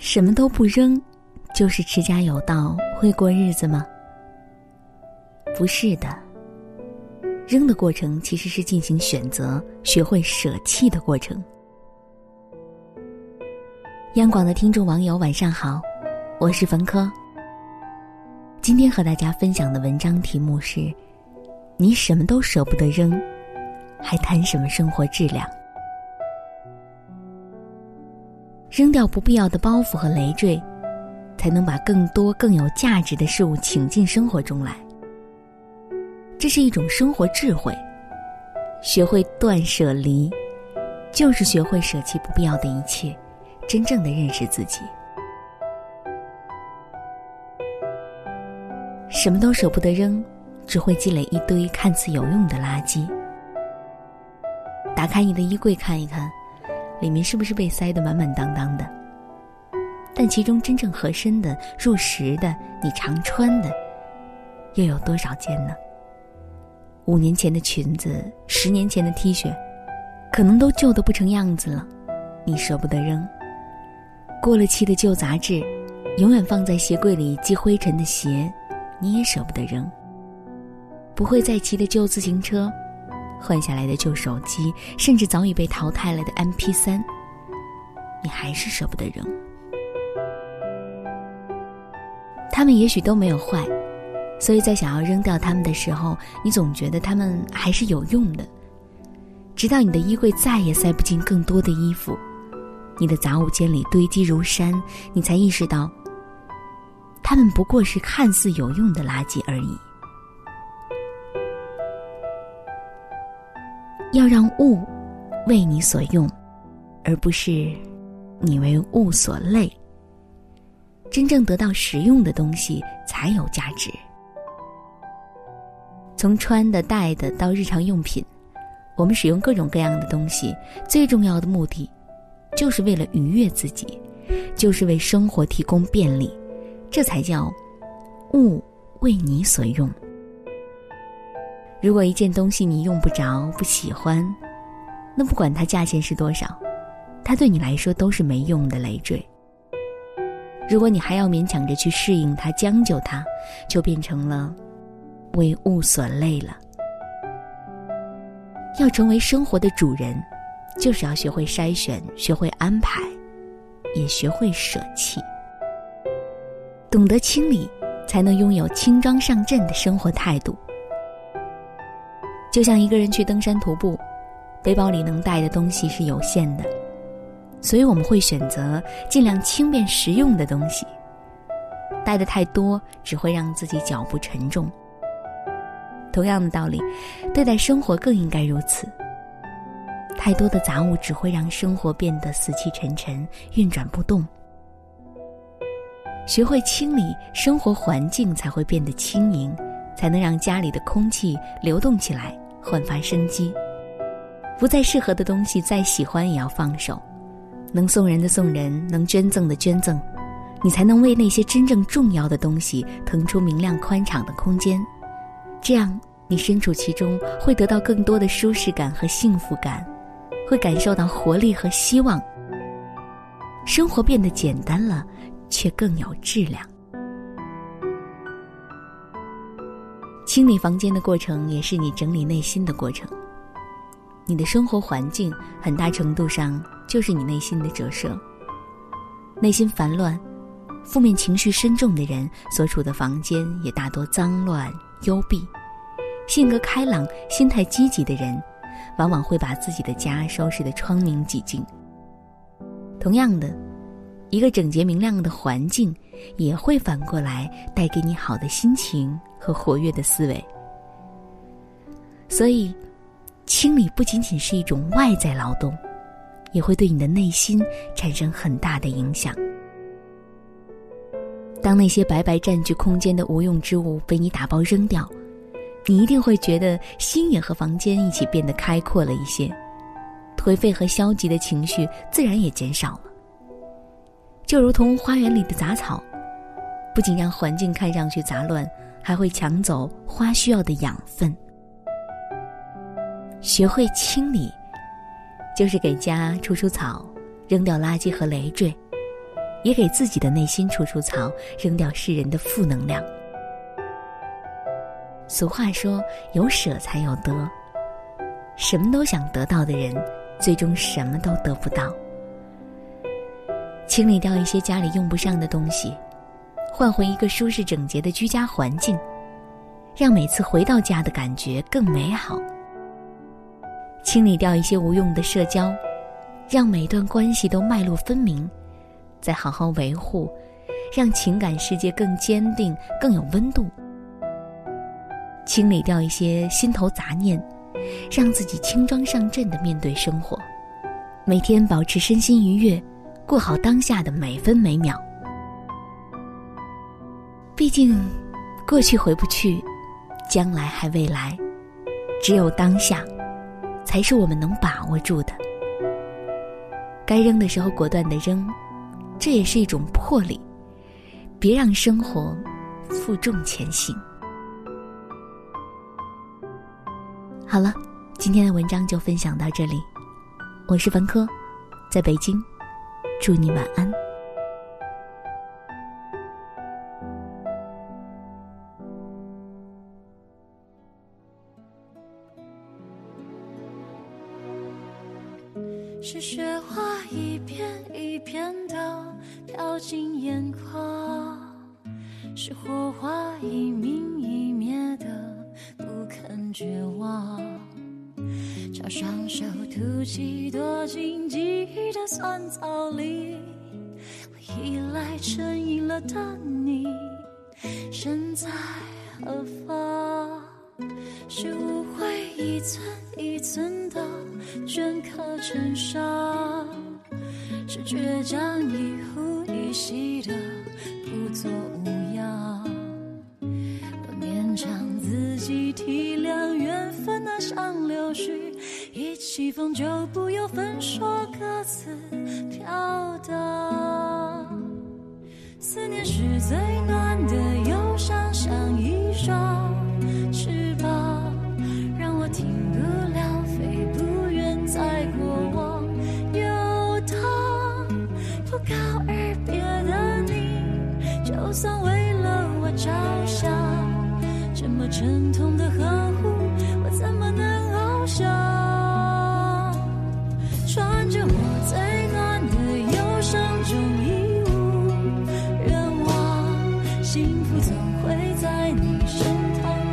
什么都不扔，就是持家有道，会过日子吗？不是的。扔的过程其实是进行选择、学会舍弃的过程。央广的听众网友晚上好，我是冯科。今天和大家分享的文章题目是：你什么都舍不得扔，还谈什么生活质量？扔掉不必要的包袱和累赘，才能把更多更有价值的事物请进生活中来。这是一种生活智慧，学会断舍离，就是学会舍弃不必要的一切，真正的认识自己。什么都舍不得扔，只会积累一堆看似有用的垃圾。打开你的衣柜看一看。里面是不是被塞得满满当当的？但其中真正合身的、入时的、你常穿的，又有多少件呢？五年前的裙子，十年前的 T 恤，可能都旧得不成样子了，你舍不得扔。过了期的旧杂志，永远放在鞋柜里积灰尘的鞋，你也舍不得扔。不会再骑的旧自行车。换下来的旧手机，甚至早已被淘汰了的 MP 三，你还是舍不得扔。他们也许都没有坏，所以在想要扔掉他们的时候，你总觉得他们还是有用的。直到你的衣柜再也塞不进更多的衣服，你的杂物间里堆积如山，你才意识到，他们不过是看似有用的垃圾而已。要让物为你所用，而不是你为物所累。真正得到实用的东西才有价值。从穿的、戴的到日常用品，我们使用各种各样的东西，最重要的目的，就是为了愉悦自己，就是为生活提供便利，这才叫物为你所用。如果一件东西你用不着、不喜欢，那不管它价钱是多少，它对你来说都是没用的累赘。如果你还要勉强着去适应它、将就它，就变成了为物所累了。要成为生活的主人，就是要学会筛选、学会安排，也学会舍弃。懂得清理，才能拥有轻装上阵的生活态度。就像一个人去登山徒步，背包里能带的东西是有限的，所以我们会选择尽量轻便实用的东西。带的太多，只会让自己脚步沉重。同样的道理，对待生活更应该如此。太多的杂物只会让生活变得死气沉沉、运转不动。学会清理生活环境，才会变得轻盈，才能让家里的空气流动起来。焕发生机，不再适合的东西，再喜欢也要放手。能送人的送人，能捐赠的捐赠，你才能为那些真正重要的东西腾出明亮宽敞的空间。这样，你身处其中，会得到更多的舒适感和幸福感，会感受到活力和希望。生活变得简单了，却更有质量。清理房间的过程，也是你整理内心的过程。你的生活环境，很大程度上就是你内心的折射。内心烦乱、负面情绪深重的人，所处的房间也大多脏乱幽闭。性格开朗、心态积极的人，往往会把自己的家收拾得窗明几净。同样的，一个整洁明亮的环境，也会反过来带给你好的心情。和活跃的思维，所以，清理不仅仅是一种外在劳动，也会对你的内心产生很大的影响。当那些白白占据空间的无用之物被你打包扔掉，你一定会觉得心也和房间一起变得开阔了一些，颓废和消极的情绪自然也减少了。就如同花园里的杂草，不仅让环境看上去杂乱。还会抢走花需要的养分。学会清理，就是给家除除草，扔掉垃圾和累赘，也给自己的内心除除草，扔掉世人的负能量。俗话说：“有舍才有得。”什么都想得到的人，最终什么都得不到。清理掉一些家里用不上的东西，换回一个舒适整洁的居家环境，让每次回到家的感觉更美好。清理掉一些无用的社交，让每段关系都脉络分明，再好好维护，让情感世界更坚定、更有温度。清理掉一些心头杂念，让自己轻装上阵的面对生活，每天保持身心愉悦。过好当下的每分每秒。毕竟，过去回不去，将来还未来，只有当下，才是我们能把握住的。该扔的时候果断的扔，这也是一种魄力。别让生活负重前行。好了，今天的文章就分享到这里。我是文科，在北京。祝你晚安。是雪花一片一片的飘进眼眶，是火花一明一灭的不肯绝望。朝双手吐气，躲进记忆的酸草里。我依赖成瘾了的你，身在何方？是误会一寸一寸的镌刻成伤，是倔强一呼一吸的起风就不由分说，各自飘荡。思念是最暖的忧伤，像一双翅膀，让我停不了，飞不远，在过往游荡。不告而别的你，就算为了我着想，这么沉痛的呵护，我怎么能翱翔？会在你身旁